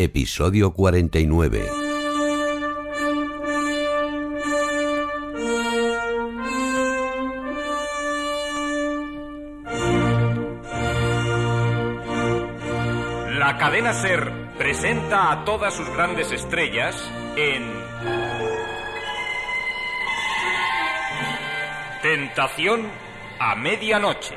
Episodio 49. La cadena Ser presenta a todas sus grandes estrellas en Tentación a medianoche.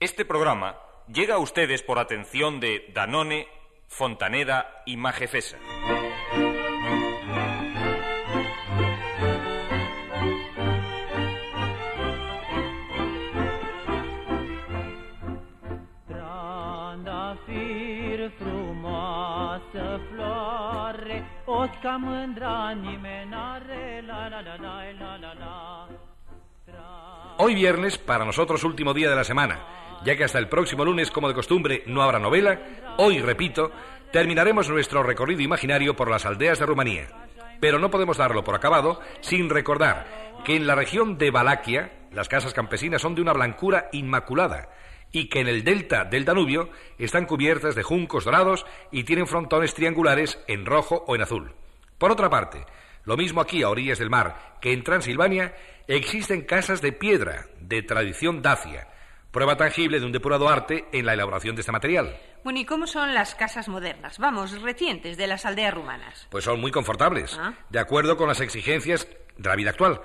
Este programa llega a ustedes por atención de Danone, Fontaneda y Majefesa. Trandafir frumoasă floare, o ca mândra nimeni n-are, la la la la la la la. Hoy viernes, para nosotros último día de la semana, ya que hasta el próximo lunes, como de costumbre, no habrá novela, hoy, repito, terminaremos nuestro recorrido imaginario por las aldeas de Rumanía. Pero no podemos darlo por acabado sin recordar que en la región de Valaquia las casas campesinas son de una blancura inmaculada y que en el delta del Danubio están cubiertas de juncos dorados y tienen frontones triangulares en rojo o en azul. Por otra parte, lo mismo aquí a orillas del mar que en Transilvania, existen casas de piedra de tradición dacia, prueba tangible de un depurado arte en la elaboración de este material. Bueno, ¿y cómo son las casas modernas? Vamos, recientes de las aldeas rumanas. Pues son muy confortables, Ah. de acuerdo con las exigencias de la vida actual.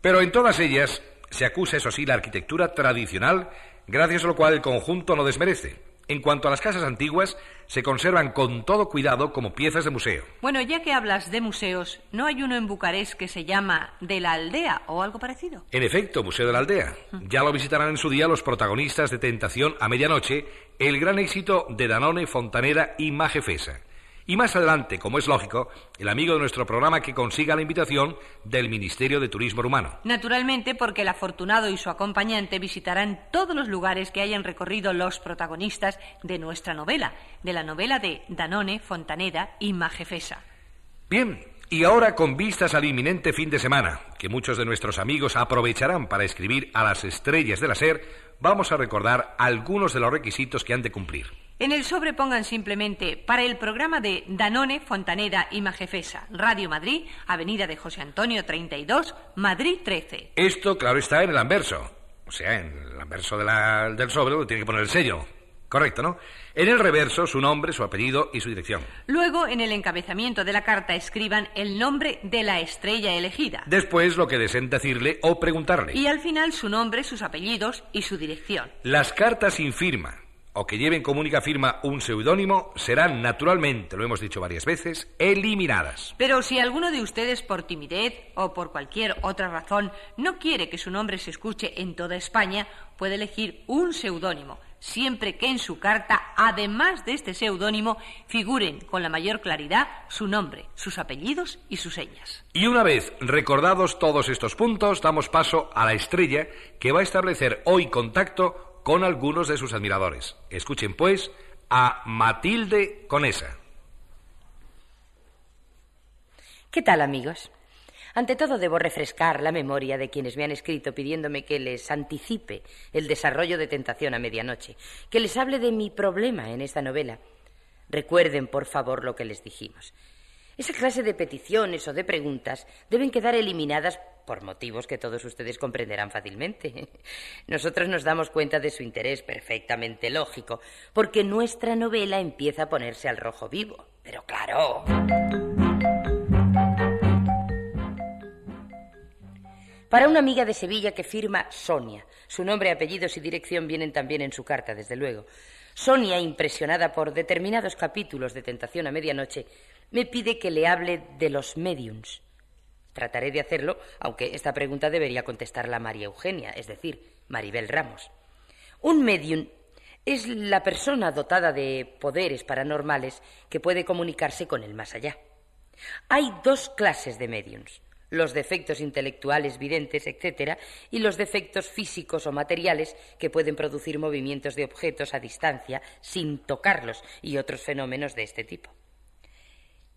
Pero en todas ellas se acusa, eso sí, la arquitectura tradicional, gracias a lo cual el conjunto no desmerece. En cuanto a las casas antiguas, se conservan con todo cuidado como piezas de museo. Bueno, ya que hablas de museos, ¿no hay uno en Bucarest que se llama De la Aldea o algo parecido? En efecto, Museo de la Aldea. Ya lo visitarán en su día los protagonistas de Tentación a Medianoche, el gran éxito de Danone, Fontanera y Majefesa. Y más adelante, como es lógico, el amigo de nuestro programa que consiga la invitación del Ministerio de Turismo Rumano. Naturalmente, porque el afortunado y su acompañante visitarán todos los lugares que hayan recorrido los protagonistas de nuestra novela, de la novela de Danone, Fontaneda y Majefesa. Bien, y ahora con vistas al inminente fin de semana, que muchos de nuestros amigos aprovecharán para escribir a las estrellas de la SER, vamos a recordar algunos de los requisitos que han de cumplir. En el sobre pongan simplemente para el programa de Danone, Fontaneda y Majefesa, Radio Madrid, Avenida de José Antonio 32, Madrid 13. Esto, claro, está en el anverso. O sea, en el anverso de la- del sobre tiene que poner el sello. Correcto, ¿no? En el reverso, su nombre, su apellido y su dirección. Luego, en el encabezamiento de la carta, escriban el nombre de la estrella elegida. Después, lo que deseen decirle o preguntarle. Y al final, su nombre, sus apellidos y su dirección. Las cartas sin firma o que lleven como única firma un seudónimo serán naturalmente, lo hemos dicho varias veces, eliminadas. Pero si alguno de ustedes, por timidez o por cualquier otra razón, no quiere que su nombre se escuche en toda España, puede elegir un seudónimo, siempre que en su carta, además de este seudónimo, figuren con la mayor claridad su nombre, sus apellidos y sus señas. Y una vez recordados todos estos puntos, damos paso a la estrella que va a establecer hoy contacto con algunos de sus admiradores. Escuchen, pues, a Matilde Conesa. ¿Qué tal, amigos? Ante todo, debo refrescar la memoria de quienes me han escrito pidiéndome que les anticipe el desarrollo de Tentación a Medianoche, que les hable de mi problema en esta novela. Recuerden, por favor, lo que les dijimos. Esa clase de peticiones o de preguntas deben quedar eliminadas por motivos que todos ustedes comprenderán fácilmente. Nosotros nos damos cuenta de su interés perfectamente lógico, porque nuestra novela empieza a ponerse al rojo vivo. Pero claro. Para una amiga de Sevilla que firma Sonia. Su nombre, apellidos y dirección vienen también en su carta, desde luego. Sonia, impresionada por determinados capítulos de Tentación a Medianoche, me pide que le hable de los mediums. Trataré de hacerlo, aunque esta pregunta debería contestarla María Eugenia, es decir, Maribel Ramos. Un medium es la persona dotada de poderes paranormales que puede comunicarse con el más allá. Hay dos clases de mediums, los defectos intelectuales videntes, etc., y los defectos físicos o materiales que pueden producir movimientos de objetos a distancia sin tocarlos y otros fenómenos de este tipo.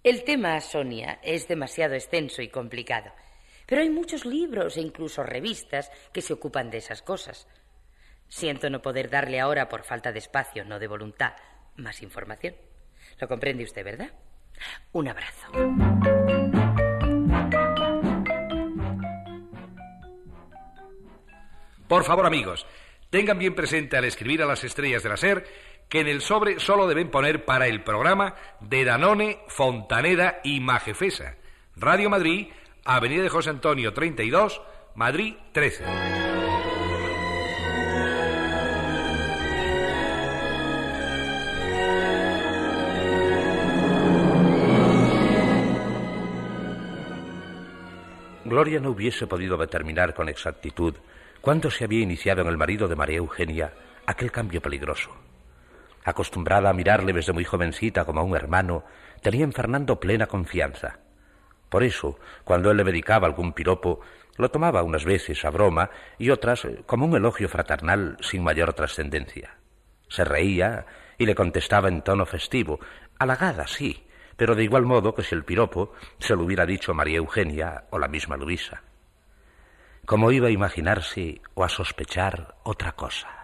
El tema, Sonia, es demasiado extenso y complicado, pero hay muchos libros e incluso revistas que se ocupan de esas cosas. Siento no poder darle ahora, por falta de espacio, no de voluntad, más información. Lo comprende usted, ¿verdad? Un abrazo. Por favor, amigos, tengan bien presente al escribir a las estrellas de la SER que en el sobre solo deben poner para el programa de Danone, Fontaneda y Majefesa. Radio Madrid, Avenida de José Antonio 32, Madrid 13. Gloria no hubiese podido determinar con exactitud cuándo se había iniciado en el marido de María Eugenia aquel cambio peligroso. Acostumbrada a mirarle desde muy jovencita como a un hermano, tenía en Fernando plena confianza. Por eso, cuando él le dedicaba algún piropo, lo tomaba unas veces a broma y otras como un elogio fraternal sin mayor trascendencia. Se reía y le contestaba en tono festivo, halagada, sí, pero de igual modo que si el piropo se lo hubiera dicho María Eugenia o la misma Luisa. ¿Cómo iba a imaginarse o a sospechar otra cosa?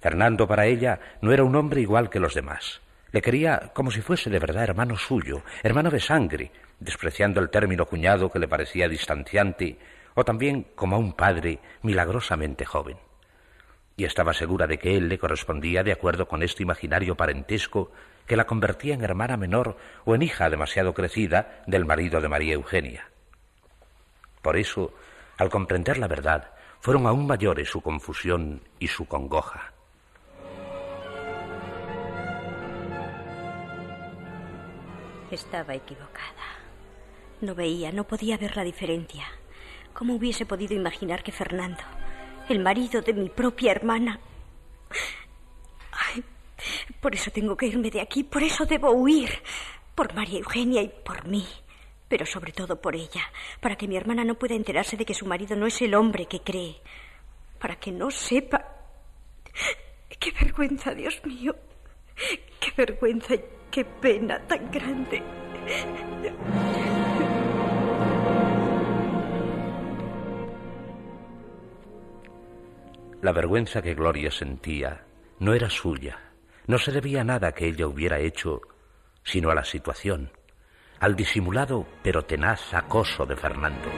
Fernando para ella no era un hombre igual que los demás. Le quería como si fuese de verdad hermano suyo, hermano de sangre, despreciando el término cuñado que le parecía distanciante, o también como a un padre milagrosamente joven. Y estaba segura de que él le correspondía de acuerdo con este imaginario parentesco que la convertía en hermana menor o en hija demasiado crecida del marido de María Eugenia. Por eso, al comprender la verdad, fueron aún mayores su confusión y su congoja. Estaba equivocada. No veía, no podía ver la diferencia. ¿Cómo hubiese podido imaginar que Fernando, el marido de mi propia hermana... Ay, por eso tengo que irme de aquí, por eso debo huir. Por María Eugenia y por mí. Pero sobre todo por ella, para que mi hermana no pueda enterarse de que su marido no es el hombre que cree. Para que no sepa... Qué vergüenza, Dios mío. Qué vergüenza Qué pena tan grande. La vergüenza que Gloria sentía no era suya, no se debía a nada que ella hubiera hecho, sino a la situación, al disimulado pero tenaz acoso de Fernando.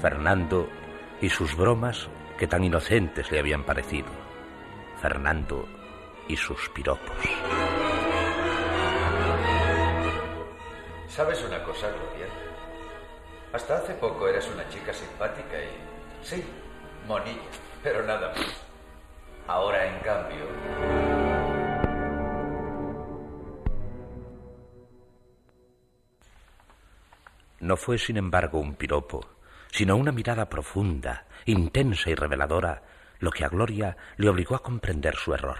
Fernando y sus bromas que tan inocentes le habían parecido. Fernando y sus piropos. ¿Sabes una cosa, Gloria? Hasta hace poco eras una chica simpática y... Sí, monilla, pero nada más. Ahora, en cambio... No fue, sin embargo, un piropo, sino una mirada profunda, intensa y reveladora lo que a Gloria le obligó a comprender su error.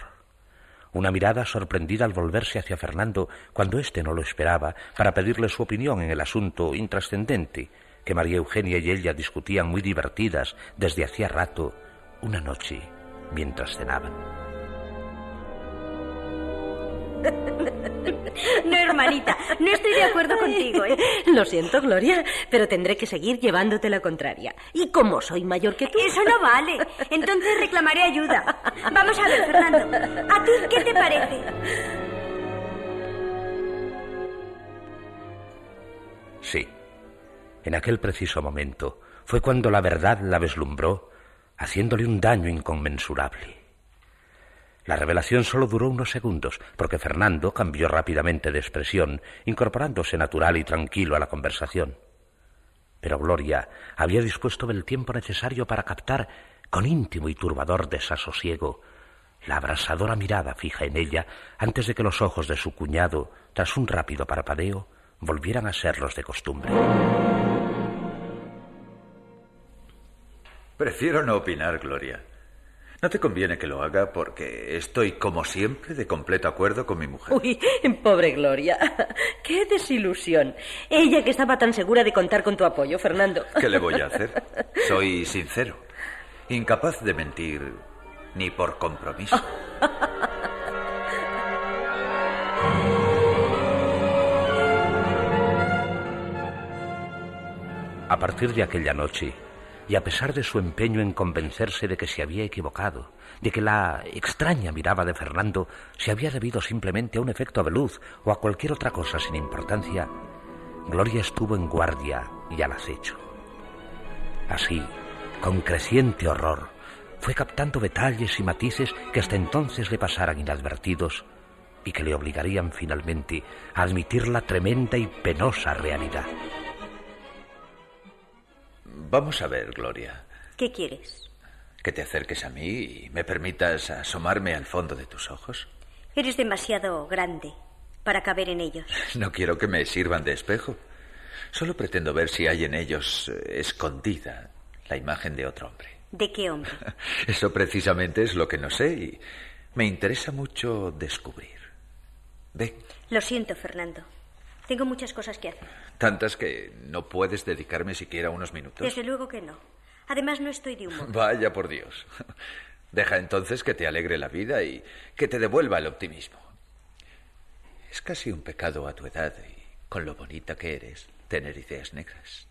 Una mirada sorprendida al volverse hacia Fernando cuando éste no lo esperaba para pedirle su opinión en el asunto intrascendente que María Eugenia y ella discutían muy divertidas desde hacía rato, una noche, mientras cenaban. No, hermanita, no estoy de acuerdo contigo. ¿eh? Lo siento, Gloria, pero tendré que seguir llevándote la contraria. Y como soy mayor que tú... Eso no vale. Entonces reclamaré ayuda. Vamos a ver, Fernando. ¿A ti qué te parece? Sí. En aquel preciso momento fue cuando la verdad la vislumbró, haciéndole un daño inconmensurable. La revelación solo duró unos segundos, porque Fernando cambió rápidamente de expresión, incorporándose natural y tranquilo a la conversación. Pero Gloria había dispuesto el tiempo necesario para captar, con íntimo y turbador desasosiego, la abrasadora mirada fija en ella antes de que los ojos de su cuñado, tras un rápido parpadeo, volvieran a ser los de costumbre. Prefiero no opinar, Gloria. No te conviene que lo haga porque estoy, como siempre, de completo acuerdo con mi mujer. Uy, pobre Gloria. Qué desilusión. Ella que estaba tan segura de contar con tu apoyo, Fernando. ¿Qué le voy a hacer? Soy sincero. Incapaz de mentir ni por compromiso. A partir de aquella noche, y a pesar de su empeño en convencerse de que se había equivocado, de que la extraña mirada de Fernando se había debido simplemente a un efecto de luz o a cualquier otra cosa sin importancia, Gloria estuvo en guardia y al acecho. Así, con creciente horror, fue captando detalles y matices que hasta entonces le pasaran inadvertidos y que le obligarían finalmente a admitir la tremenda y penosa realidad. Vamos a ver, Gloria. ¿Qué quieres? Que te acerques a mí y me permitas asomarme al fondo de tus ojos. Eres demasiado grande para caber en ellos. No quiero que me sirvan de espejo. Solo pretendo ver si hay en ellos eh, escondida la imagen de otro hombre. ¿De qué hombre? Eso precisamente es lo que no sé y me interesa mucho descubrir. Ve, Lo siento, Fernando. Tengo muchas cosas que hacer. tantas que no puedes dedicarme siquiera unos minutos. Desde luego que no. Además, no estoy de humor. Vaya por Dios. Deja entonces que te alegre la vida y que te devuelva el optimismo. Es casi un pecado a tu edad y con lo bonita que eres tener ideas negras.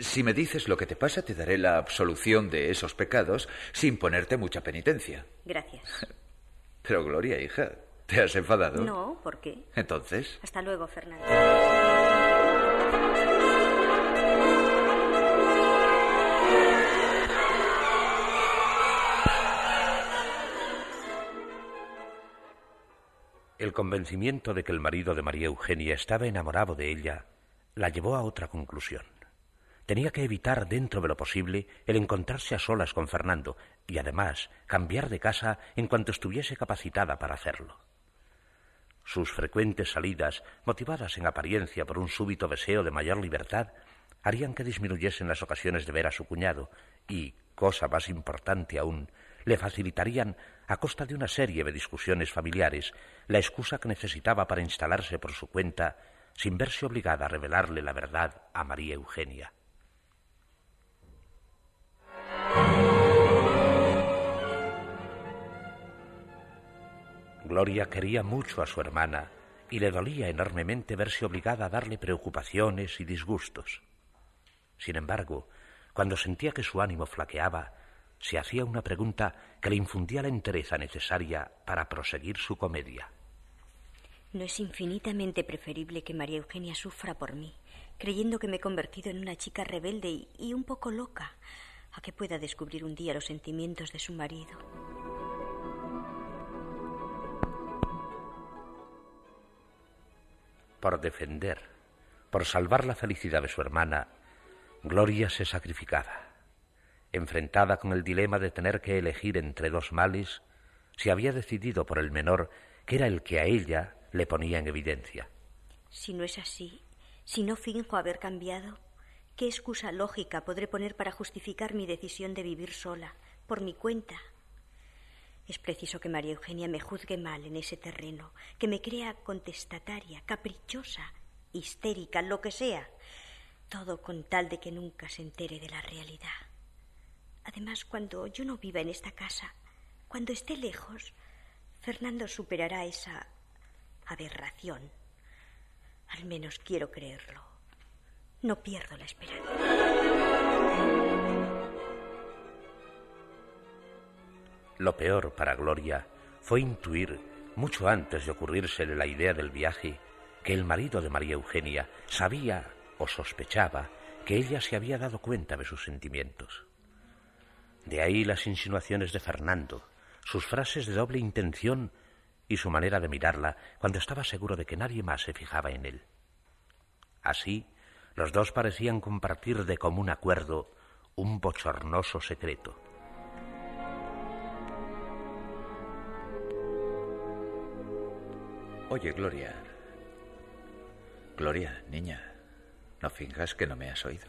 Si me dices lo que te pasa, te daré la absolución de esos pecados sin ponerte mucha penitencia. Gracias. Pero Gloria, hija, ¿te has enfadado? No, ¿por qué? Entonces, Hasta luego, Fernando. El convencimiento de que el marido de María Eugenia estaba enamorado de ella la llevó a otra conclusión. Tenía que evitar dentro de lo posible el encontrarse a solas con Fernando y además cambiar de casa en cuanto estuviese capacitada para hacerlo. Sus frecuentes salidas, motivadas en apariencia por un súbito deseo de mayor libertad, harían que disminuyesen las ocasiones de ver a su cuñado y, cosa más importante aún, le facilitarían, a costa de una serie de discusiones familiares, la excusa que necesitaba para instalarse por su cuenta sin verse obligada a revelarle la verdad a María Eugenia. Gloria quería mucho a su hermana y le dolía enormemente verse obligada a darle preocupaciones y disgustos. Sin embargo, cuando sentía que su ánimo flaqueaba, se hacía una pregunta que le infundía la entereza necesaria para proseguir su comedia. ¿No es infinitamente preferible que María Eugenia sufra por mí, creyendo que me he convertido en una chica rebelde y, un poco loca, a que pueda descubrir un día los sentimientos de su marido? Por defender, por salvar la felicidad de su hermana, Gloria se sacrificaba. Enfrentada con el dilema de tener que elegir entre dos males, se había decidido por el menor, que era el que a ella le ponía en evidencia. Si no es así, si no finjo haber cambiado, ¿qué excusa lógica podré poner para justificar mi decisión de vivir sola, por mi cuenta? Es preciso que María Eugenia me juzgue mal en ese terreno, que me crea contestataria, caprichosa, histérica, lo que sea. Todo con tal de que nunca se entere de la realidad. Además, cuando yo no viva en esta casa, cuando esté lejos, Fernando superará esa aberración. Al menos quiero creerlo. No pierdo la esperanza. Lo peor para Gloria fue intuir, mucho antes de ocurrírsele la idea del viaje, que el marido de María Eugenia sabía o sospechaba que ella se había dado cuenta de sus sentimientos. De ahí las insinuaciones de Fernando, sus frases de doble intención y su manera de mirarla cuando estaba seguro de que nadie más se fijaba en él. Así, los dos parecían compartir de común acuerdo un bochornoso secreto. Oye, Gloria. Gloria, niña, no finjas que no me has oído.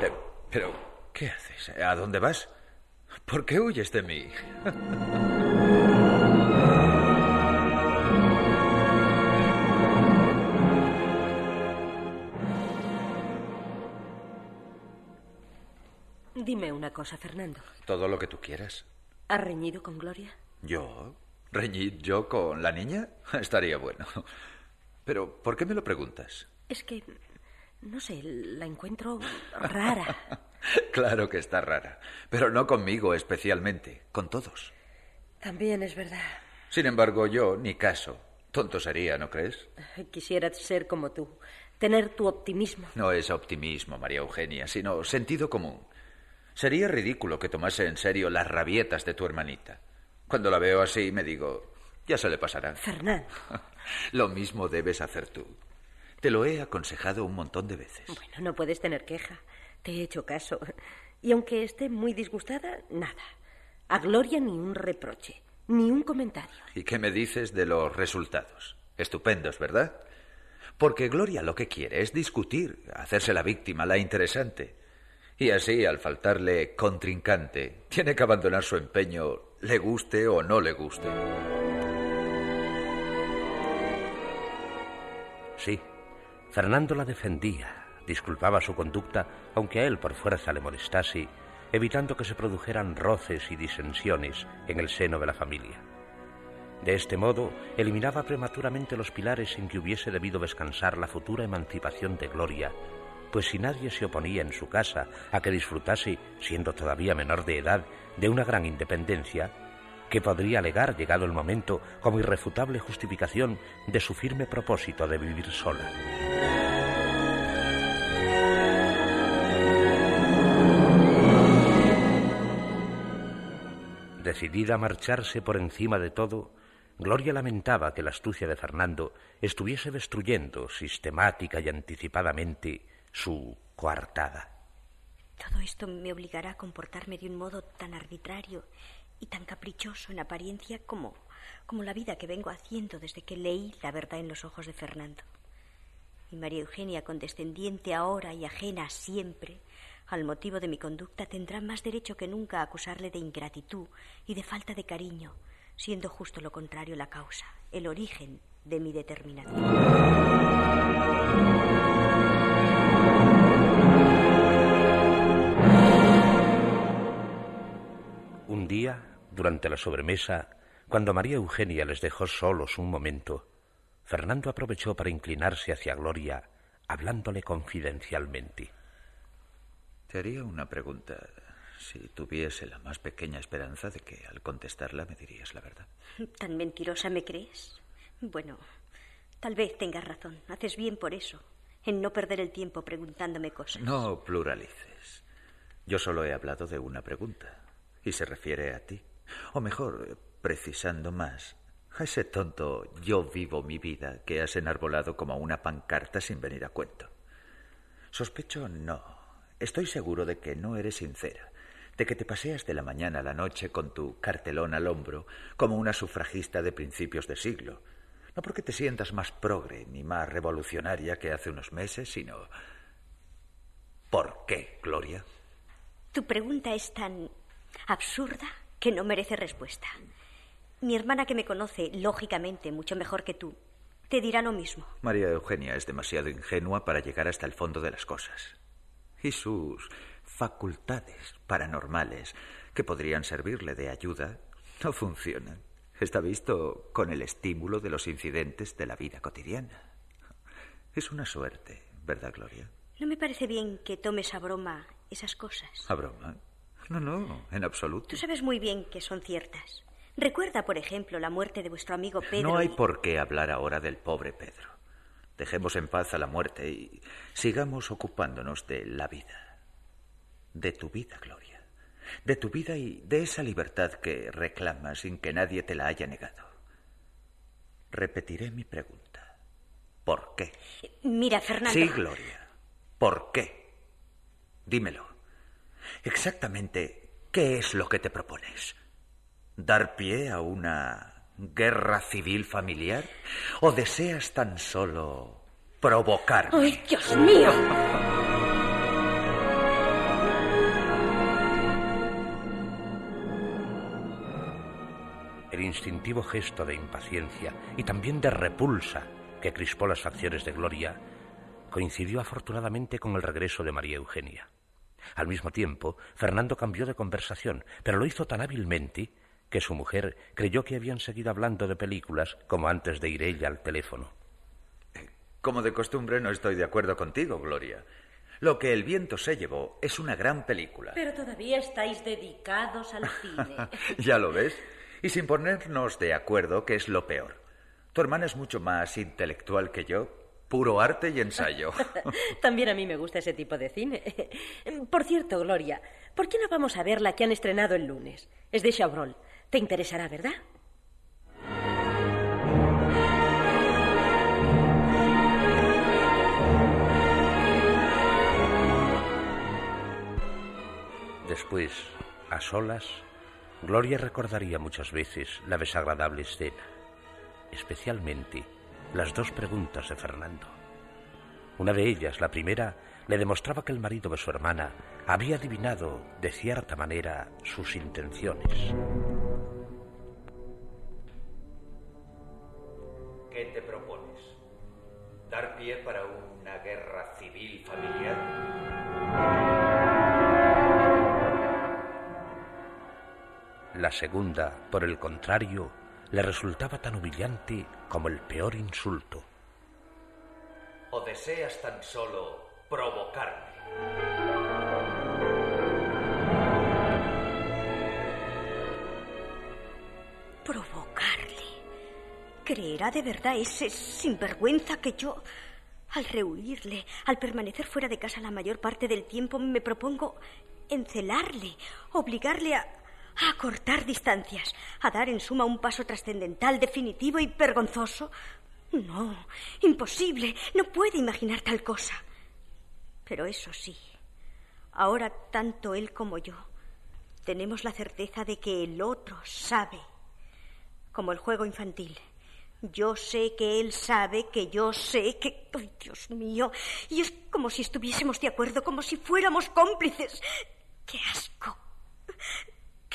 Eh, pero, ¿qué haces? ¿A dónde vas? ¿Por qué huyes de mí? Dime una cosa, Fernando. Todo lo que tú quieras. ¿Has reñido con Gloria? ¿Yo? ¿Reñir yo con la niña? Estaría bueno. Pero, ¿por qué me lo preguntas? Es que, no sé, la encuentro rara. claro que está rara. Pero no conmigo especialmente, con todos. También es verdad. Sin embargo, yo ni caso. Tonto sería, ¿no crees? Quisiera ser como tú, tener tu optimismo. No es optimismo, María Eugenia, sino sentido común. Sería ridículo que tomase en serio las rabietas de tu hermanita. Cuando la veo así, me digo, ya se le pasará. Fernando. Lo mismo debes hacer tú. Te lo he aconsejado un montón de veces. Bueno, no puedes tener queja. Te he hecho caso. Y aunque esté muy disgustada, nada. A Gloria ni un reproche, ni un comentario. ¿Y qué me dices de los resultados? Estupendos, ¿verdad? Porque Gloria lo que quiere es discutir, hacerse la víctima, la interesante. Y así, al faltarle contrincante, tiene que abandonar su empeño, le guste o no le guste. Sí, Fernando la defendía, disculpaba su conducta, aunque a él por fuerza le molestase, evitando que se produjeran roces y disensiones en el seno de la familia. De este modo, eliminaba prematuramente los pilares en que hubiese debido descansar la futura emancipación de Gloria, pues si nadie se oponía en su casa a que disfrutase, siendo todavía menor de edad, de una gran independencia, que podría alegar, llegado el momento, como irrefutable justificación de su firme propósito de vivir sola. Decidida a marcharse por encima de todo, Gloria lamentaba que la astucia de Fernando estuviese destruyendo sistemática y anticipadamente su coartada. Todo esto me obligará a comportarme de un modo tan arbitrario y tan caprichoso en apariencia como, como la vida que vengo haciendo desde que leí la verdad en los ojos de Fernando. Y María Eugenia, condescendiente ahora y ajena siempre al motivo de mi conducta, tendrá más derecho que nunca a acusarle de ingratitud y de falta de cariño, siendo justo lo contrario la causa, el origen de mi determinación. Un día, durante la sobremesa, cuando María Eugenia les dejó solos un momento, Fernando aprovechó para inclinarse hacia Gloria, hablándole confidencialmente. Te haría una pregunta. Si tuviese la más pequeña esperanza de que al contestarla me dirías la verdad. ¿Tan mentirosa me crees? Bueno, tal vez tengas razón. Haces bien por eso, en no perder el tiempo preguntándome cosas. No pluralices. Yo solo he hablado de una pregunta, y se refiere a ti. O mejor, precisando más, a ese tonto yo vivo mi vida que has enarbolado como una pancarta sin venir a cuento. Sospecho no. Estoy seguro de que no eres sincera, de que te paseas de la mañana a la noche con tu cartelón al hombro como una sufragista de principios de siglo. No porque te sientas más progre ni más revolucionaria que hace unos meses, sino... ¿Por qué, Gloria? Tu pregunta es tan absurda que no merece respuesta. Mi hermana que me conoce, lógicamente, mucho mejor que tú, te dirá lo mismo. María Eugenia es demasiado ingenua para llegar hasta el fondo de las cosas. Y sus facultades paranormales, que podrían servirle de ayuda, no funcionan. Está visto con el estímulo de los incidentes de la vida cotidiana. Es una suerte, ¿verdad, Gloria? No me parece bien que tomes a broma esas cosas. ¿A broma? No, no, en absoluto. Tú sabes muy bien que son ciertas. Recuerda, por ejemplo, la muerte de vuestro amigo Pedro. No hay y- por qué hablar ahora del pobre Pedro. Dejemos en paz a la muerte y sigamos ocupándonos de la vida. De tu vida, Gloria. De tu vida y de esa libertad que reclamas sin que nadie te la haya negado. Repetiré mi pregunta. ¿Por qué? Mira, Fernando. Sí, Gloria. ¿Por qué? Dímelo. Exactamente, ¿qué es lo que te propones? ¿Dar pie a una guerra civil familiar? ¿O deseas tan solo provocarme? ¡Ay, Dios mío! El instintivo gesto de impaciencia y también de repulsa que crispó las facciones de Gloria coincidió afortunadamente con el regreso de María Eugenia. Al mismo tiempo, Fernando cambió de conversación, pero lo hizo tan hábilmente que su mujer creyó que habían seguido hablando de películas como antes de ir ella al teléfono. Como de costumbre no estoy de acuerdo contigo, Gloria. Lo que el viento se llevó es una gran película. Pero todavía estáis dedicados al cine. ¿Ya lo ves? Y sin ponernos de acuerdo, que es lo peor. Tu hermana es mucho más intelectual que yo, puro arte y ensayo. También a mí me gusta ese tipo de cine. Por cierto, Gloria, ¿por qué no vamos a ver la que han estrenado el lunes? Es de Chabrol. Te interesará, ¿verdad? Después, a solas, Gloria recordaría muchas veces la desagradable escena, especialmente las dos preguntas de Fernando. Una de ellas, la primera, le demostraba que el marido de su hermana había adivinado de cierta manera sus intenciones. ¿Qué te propones? ¿Dar pie para una guerra civil familiar? La segunda, por el contrario, le resultaba tan humillante como el peor insulto. ¿O deseas tan solo provocarme? Provocarle. ¿Creerá de verdad ese sinvergüenza que yo, al rehuirle, al permanecer fuera de casa la mayor parte del tiempo, me propongo encelarle, obligarle a, a cortar distancias, a dar en suma un paso trascendental, definitivo y vergonzoso? No, imposible, no puede imaginar tal cosa. Pero eso sí, ahora tanto él como yo tenemos la certeza de que el otro sabe, como el juego infantil. Yo sé que él sabe que yo sé que... ¡Ay, Dios mío! Y es como si estuviésemos de acuerdo, como si fuéramos cómplices. ¡Qué asco!